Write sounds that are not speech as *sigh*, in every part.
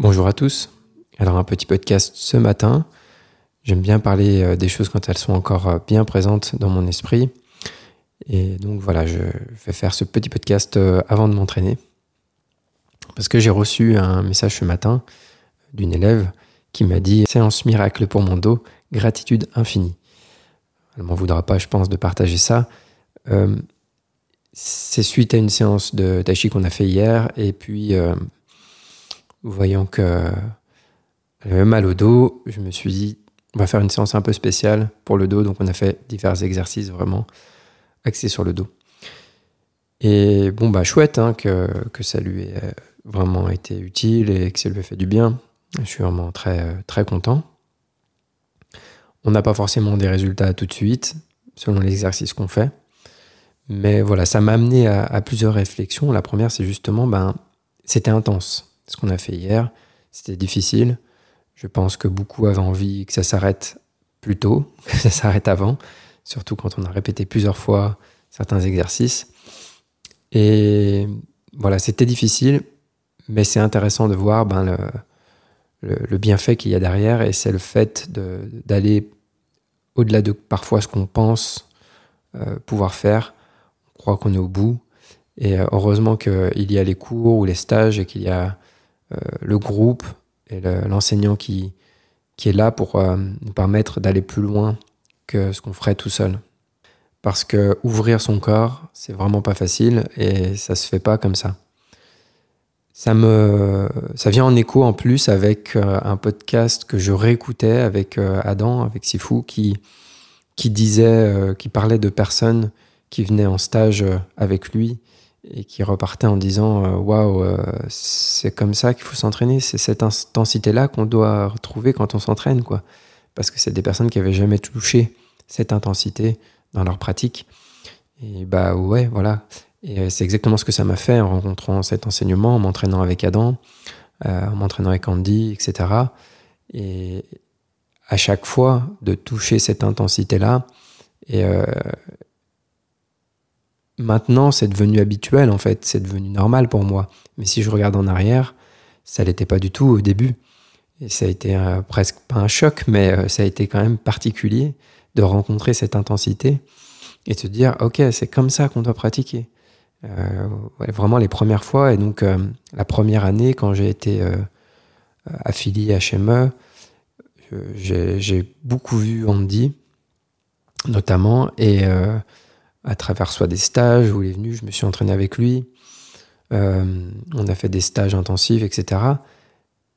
Bonjour à tous. Alors un petit podcast ce matin. J'aime bien parler euh, des choses quand elles sont encore euh, bien présentes dans mon esprit. Et donc voilà, je vais faire ce petit podcast euh, avant de m'entraîner. Parce que j'ai reçu un message ce matin d'une élève qui m'a dit Séance miracle pour mon dos, gratitude infinie. Elle m'en voudra pas, je pense, de partager ça. c'est suite à une séance de tachi qu'on a fait hier, et puis voyant qu'elle avait mal au dos, je me suis dit on va faire une séance un peu spéciale pour le dos. Donc on a fait divers exercices vraiment axés sur le dos. Et bon, bah chouette hein, que, ça lui ait vraiment été utile et que ça lui ait fait du bien. Je suis vraiment très, très content. On n'a pas forcément des résultats tout de suite, selon l'exercice qu'on fait. Mais voilà, ça m'a amené à, à, plusieurs réflexions. La première, c'est justement, ben, c'était intense. Ce qu'on a fait hier, c'était difficile. Je pense que beaucoup avaient envie que ça s'arrête plus tôt, *laughs* que ça s'arrête avant, surtout quand on a répété plusieurs fois certains exercices. Et voilà, c'était difficile, mais c'est intéressant de voir ben, le, bienfait qu'il y a derrière, et c'est le fait d'aller au-delà de parfois ce qu'on pense euh, pouvoir faire. On croit qu'on est au bout. Et euh, heureusement qu'il y a les cours ou les stages et qu'il y a le groupe et l'enseignant qui, qui est là pour euh, nous permettre d'aller plus loin que ce qu'on ferait tout seul. Parce que ouvrir son corps, c'est vraiment pas facile et ça se fait pas comme ça. Ça me, ça vient en écho en plus avec euh, un podcast que je réécoutais avec euh, Adam, avec Sifu, qui, qui disait, qui parlait de personnes qui venaient en stage avec lui et qui repartait en disant euh, waouh wow, c'est comme ça qu'il faut s'entraîner. C'est cette intensité là qu'on doit retrouver quand on s'entraîne quoi. Parce que c'est des personnes qui avaient jamais touché cette intensité dans leur pratique. Et bah ouais voilà. Et euh, c'est exactement ce que ça m'a fait en rencontrant cet enseignement en m'entraînant avec Adam euh, en m'entraînant avec Andy etc et à chaque fois de toucher cette intensité là et euh, Maintenant, c'est devenu habituel, en fait, c'est devenu normal pour moi. Mais si je regarde en arrière, ça l'était pas du tout au début. Et ça a été euh, presque pas un choc, mais euh, ça a été quand même particulier de rencontrer cette intensité et de se dire, ok, c'est comme ça qu'on doit pratiquer. Euh, vraiment les premières fois, et donc la première année, quand j'ai été affilié à HME, j'ai beaucoup vu Andy, notamment, et à travers soit des stages où il est venu, je me suis entraîné avec lui. Euh, on a fait des stages intensifs, etc.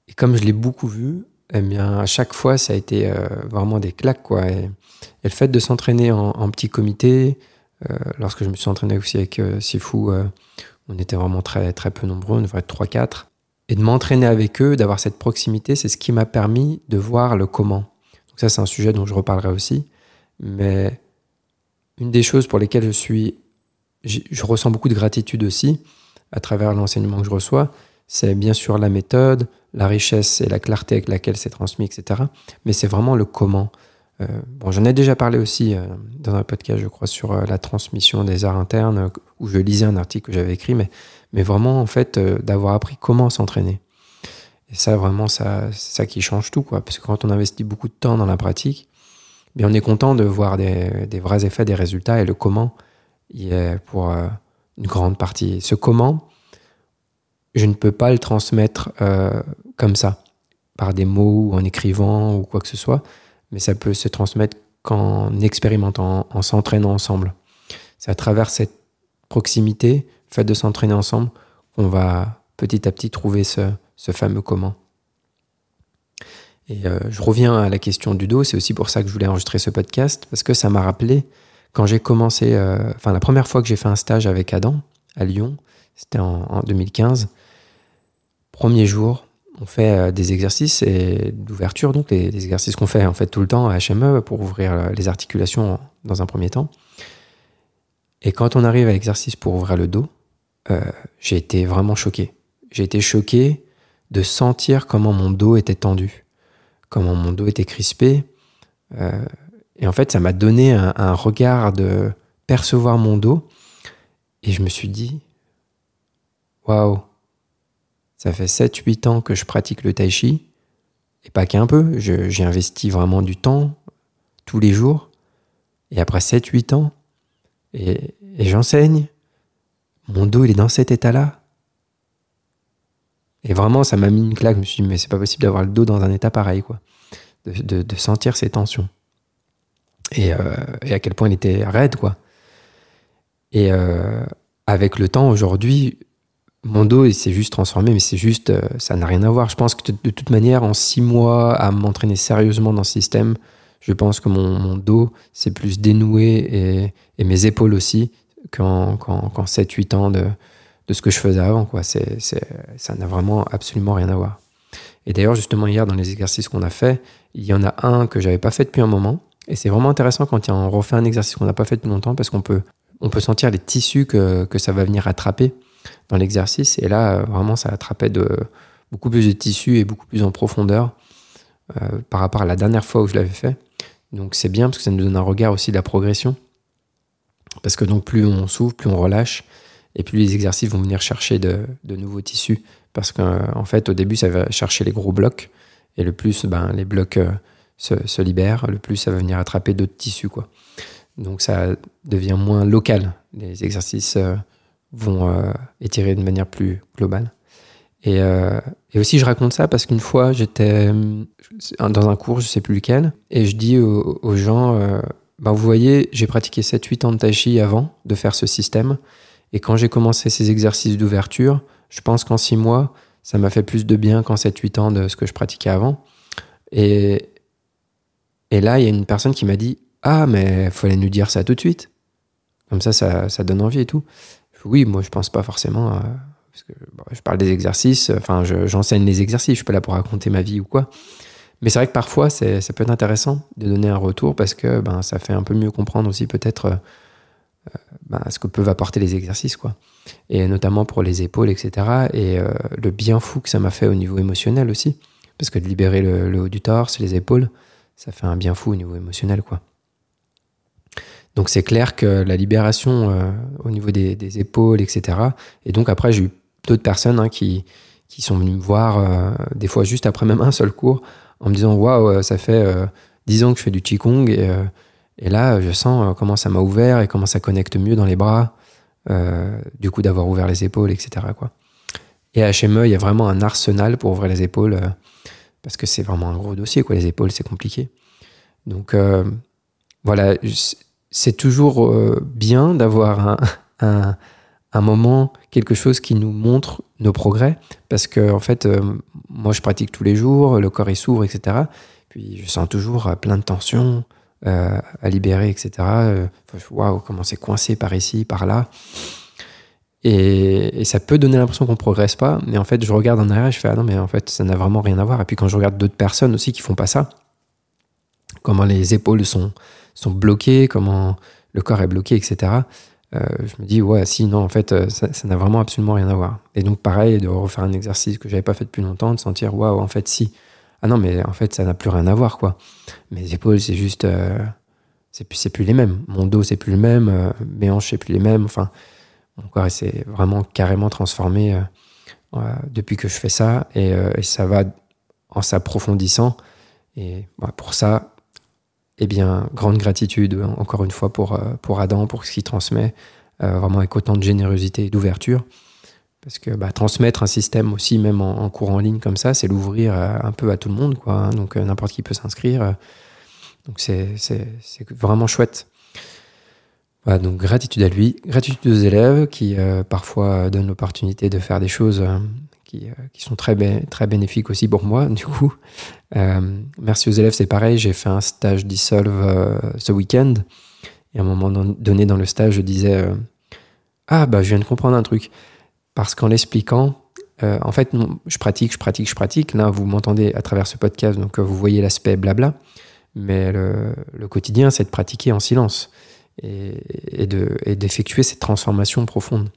Et comme je l'ai beaucoup vu, eh bien, à chaque fois, ça a été euh, vraiment des claques. Quoi. Et, le fait de s'entraîner en, petit comité, euh, lorsque je me suis entraîné aussi avec Sifu, on était vraiment très, très peu nombreux, on devrait être 3-4. Et de m'entraîner avec eux, d'avoir cette proximité, c'est ce qui m'a permis de voir le comment. Donc ça, c'est un sujet dont je reparlerai aussi. Mais une des choses pour lesquelles je suis, je ressens beaucoup de gratitude aussi à travers l'enseignement que je reçois, c'est bien sûr la méthode, la richesse et la clarté avec laquelle c'est transmis, etc. Mais c'est vraiment le comment. Euh, bon, j'en ai déjà parlé aussi euh, dans un podcast, je crois, sur euh, la transmission des arts internes, où je lisais un article que j'avais écrit, mais, vraiment, en fait, d'avoir appris comment s'entraîner. Et ça, vraiment, ça, c'est ça qui change tout, quoi. Parce que quand on investit beaucoup de temps dans la pratique, on est content de voir des, vrais effets, des résultats, et le comment y est pour euh, une grande partie. Ce comment, je ne peux pas le transmettre euh, comme ça, par des mots ou en écrivant ou quoi que ce soit, mais ça peut se transmettre qu'en expérimentant, en s'entraînant ensemble. C'est à travers cette proximité, fait de s'entraîner ensemble, qu'on va petit à petit trouver ce fameux comment. Et euh, je reviens à la question du dos, c'est aussi pour ça que je voulais enregistrer ce podcast, parce que ça m'a rappelé quand j'ai commencé, euh, enfin la première fois que j'ai fait un stage avec Adam à Lyon, c'était en, 2015. Premier jour, on fait des exercices d'ouverture, donc les, exercices qu'on fait en fait tout le temps à HME pour ouvrir les articulations dans un premier temps. Et quand on arrive à l'exercice pour ouvrir le dos, j'ai été vraiment choqué. J'ai été choqué de sentir comment mon dos était tendu, comment mon dos était crispé. et en fait, ça m'a donné un, regard de percevoir mon dos. Et je me suis dit, waouh, ça fait 7-8 ans que je pratique le tai chi, et pas qu'un peu, j'ai investi vraiment du temps, tous les jours, et après 7-8 ans, et, j'enseigne, mon dos est dans cet état-là. Et vraiment, ça m'a mis une claque, je me suis dit, mais c'est pas possible d'avoir le dos dans un état pareil, quoi, de, sentir ces tensions. Et, euh, et, à quel point il était raide, quoi. Et euh, avec le temps, aujourd'hui, mon dos, il s'est juste transformé, mais c'est juste, euh, ça n'a rien à voir. Je pense que de, toute manière, en six mois, à m'entraîner sérieusement dans ce système, je pense que mon, dos s'est plus dénoué et, mes épaules aussi qu'en 7-8 ans de, de, ce que je faisais avant. Quoi. C'est, ça n'a vraiment absolument rien à voir. Et d'ailleurs, justement, hier, dans les exercices qu'on a fait, il y en a un que j'avais pas fait depuis un moment. Et c'est vraiment intéressant quand on refait un exercice qu'on n'a pas fait depuis longtemps parce qu'on peut, on peut sentir les tissus que, que ça va venir attraper dans l'exercice. Et là, vraiment, ça attrapait de, beaucoup plus de tissus et beaucoup plus en profondeur euh, par rapport à la dernière fois où je l'avais fait. Donc c'est bien parce que ça nous donne un regard aussi de la progression. Parce que donc plus on s'ouvre, plus on relâche, et plus les exercices vont venir chercher de, nouveaux tissus. Parce qu'en fait, au début, ça va chercher les gros blocs, et le plus ben, les blocs euh, se, libèrent, le plus ça va venir attraper d'autres tissus. Quoi. Donc ça devient moins local. Les exercices vont euh, étirer de manière plus globale. Et, euh, aussi, je raconte ça parce qu'une fois, j'étais euh, dans un cours, je sais plus lequel, et je dis aux, gens, ben, vous voyez, j'ai pratiqué 7-8 ans de tai chi avant de faire ce système, et quand j'ai commencé ces exercices d'ouverture, je pense qu'en 6 mois, ça m'a fait plus de bien qu'en 7-8 ans de ce que je pratiquais avant. Et, et là, il y a une personne qui m'a dit, ah, mais il fallait nous dire ça tout de suite. Comme ça, ça, ça donne envie et tout oui, moi je pense pas forcément. parce que je parle des exercices, enfin j'enseigne les exercices, je suis pas là pour raconter ma vie ou quoi. Mais c'est vrai que parfois ça peut être intéressant de donner un retour parce que ben, ça fait un peu mieux comprendre aussi peut-être euh, ben, ce que peuvent apporter les exercices. quoi. Et notamment pour les épaules, etc. Et euh, le bien fou que ça m'a fait au niveau émotionnel aussi. Parce que de libérer le, haut du torse, les épaules, ça fait un bien fou au niveau émotionnel. quoi. Donc c'est clair que la libération euh, au niveau des, épaules, etc. Et donc après, j'ai eu d'autres personnes hein, qui, qui sont venues me voir, des fois juste après même un seul cours, en me disant Waouh, ça fait dix ans que je fais du Qigong et, et là, je sens comment ça m'a ouvert et comment ça connecte mieux dans les bras, du coup d'avoir ouvert les épaules, etc. Et à HME, il y a vraiment un arsenal pour ouvrir les épaules parce que c'est vraiment un gros dossier, quoi. Les épaules, c'est compliqué. Donc voilà, c'est toujours euh, bien d'avoir *laughs* un, moment, quelque chose qui nous montre nos progrès, parce que en fait, euh, moi je pratique tous les jours, le corps il s'ouvre, etc. Puis je sens toujours euh, plein de tensions à libérer, etc. Waouh, comment c'est coincé par ici, par là. Et, ça peut donner l'impression qu'on progresse pas, mais en fait, je regarde en arrière et je fais ah non, mais en fait, ça n'a vraiment rien à voir. Et puis quand je regarde d'autres personnes aussi qui font pas ça, comment les épaules sont sont bloqués, comment le corps est bloqué, etc. Euh, je me dis, ouais, si, non, en fait, euh, ça n'a vraiment absolument rien à voir. Et donc, pareil, de refaire un exercice que j'avais pas fait depuis longtemps, de sentir, waouh, en fait, si. Ah non, mais en fait, ça n'a plus rien à voir, quoi. Mes épaules, c'est juste. Euh, c'est plus, plus les mêmes. Mon dos, c'est plus le même. mes hanches, c'est plus les mêmes. Enfin, mon corps, s'est vraiment carrément transformé depuis que je fais ça. Et, ça va en s'approfondissant. Et pour ça, eh bien, grande gratitude encore une fois pour, euh, pour Adam, pour ce qu'il transmet, euh, vraiment avec autant de générosité et d'ouverture. Parce que bah, transmettre un système aussi, même en, cours en ligne comme ça, c'est l'ouvrir euh, un peu à tout le monde. Quoi, hein. donc n'importe qui peut s'inscrire. donc c'est vraiment chouette. Donc gratitude à lui, gratitude aux élèves qui parfois donnent l'opportunité de faire des choses qui, qui, sont très, très bénéfiques aussi pour moi, *laughs* du coup. Euh, merci aux élèves, c'est pareil. J'ai fait un stage d'Issolve euh, ce week-end. Et à un moment donné dans le stage, je disais euh, Ah, bah, je viens de comprendre un truc. Parce qu'en l'expliquant, en fait, je pratique, je pratique, je pratique. Là, vous m'entendez à travers ce podcast, donc vous voyez l'aspect blabla. Mais le, quotidien, c'est de pratiquer en silence et, d'effectuer cette transformation profonde.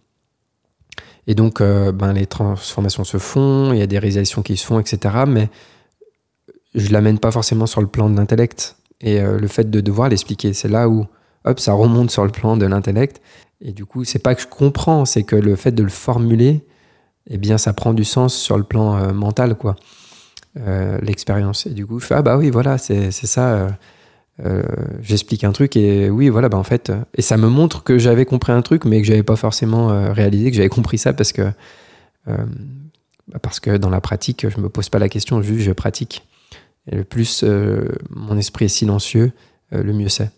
Et donc, ben, les transformations se font, il y a des réalisations qui se font, etc. Mais je ne l'amène pas forcément sur le plan de l'intellect. Et le fait de devoir l'expliquer, c'est là où hop, ça remonte sur le plan de l'intellect. Et du coup, c'est pas que je comprends, c'est que le fait de le formuler, eh bien, ça prend du sens sur le plan euh, mental, quoi. Euh, l'expérience. Et du coup, je fais, ah bah oui, voilà, c'est ça. Euh, j'explique un truc et oui, voilà, bah en fait. Et ça me montre que j'avais compris un truc, mais que j'avais pas forcément réalisé que j'avais compris ça parce que, bah parce que dans la pratique, je me pose pas la question, juste je pratique. Et le plus mon esprit est silencieux, le mieux c'est.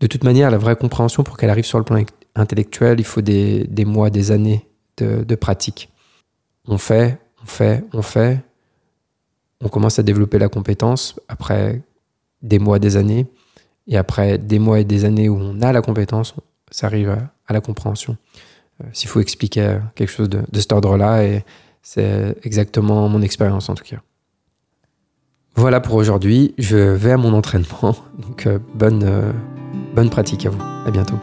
De toute manière, la vraie compréhension, pour qu'elle arrive sur le plan intellectuel, il faut des, mois, des années de, pratique. On fait, on fait, on fait. On commence à développer la compétence après des mois, des années. Et après des mois et des années où on a la compétence, ça arrive à, la compréhension. Euh, s'il faut expliquer quelque chose de, cet ordre-là, et c'est exactement mon expérience en tout cas. Voilà pour aujourd'hui. Je vais à mon entraînement. Donc, euh, bonne. Euh, Bonne pratique à vous. À bientôt.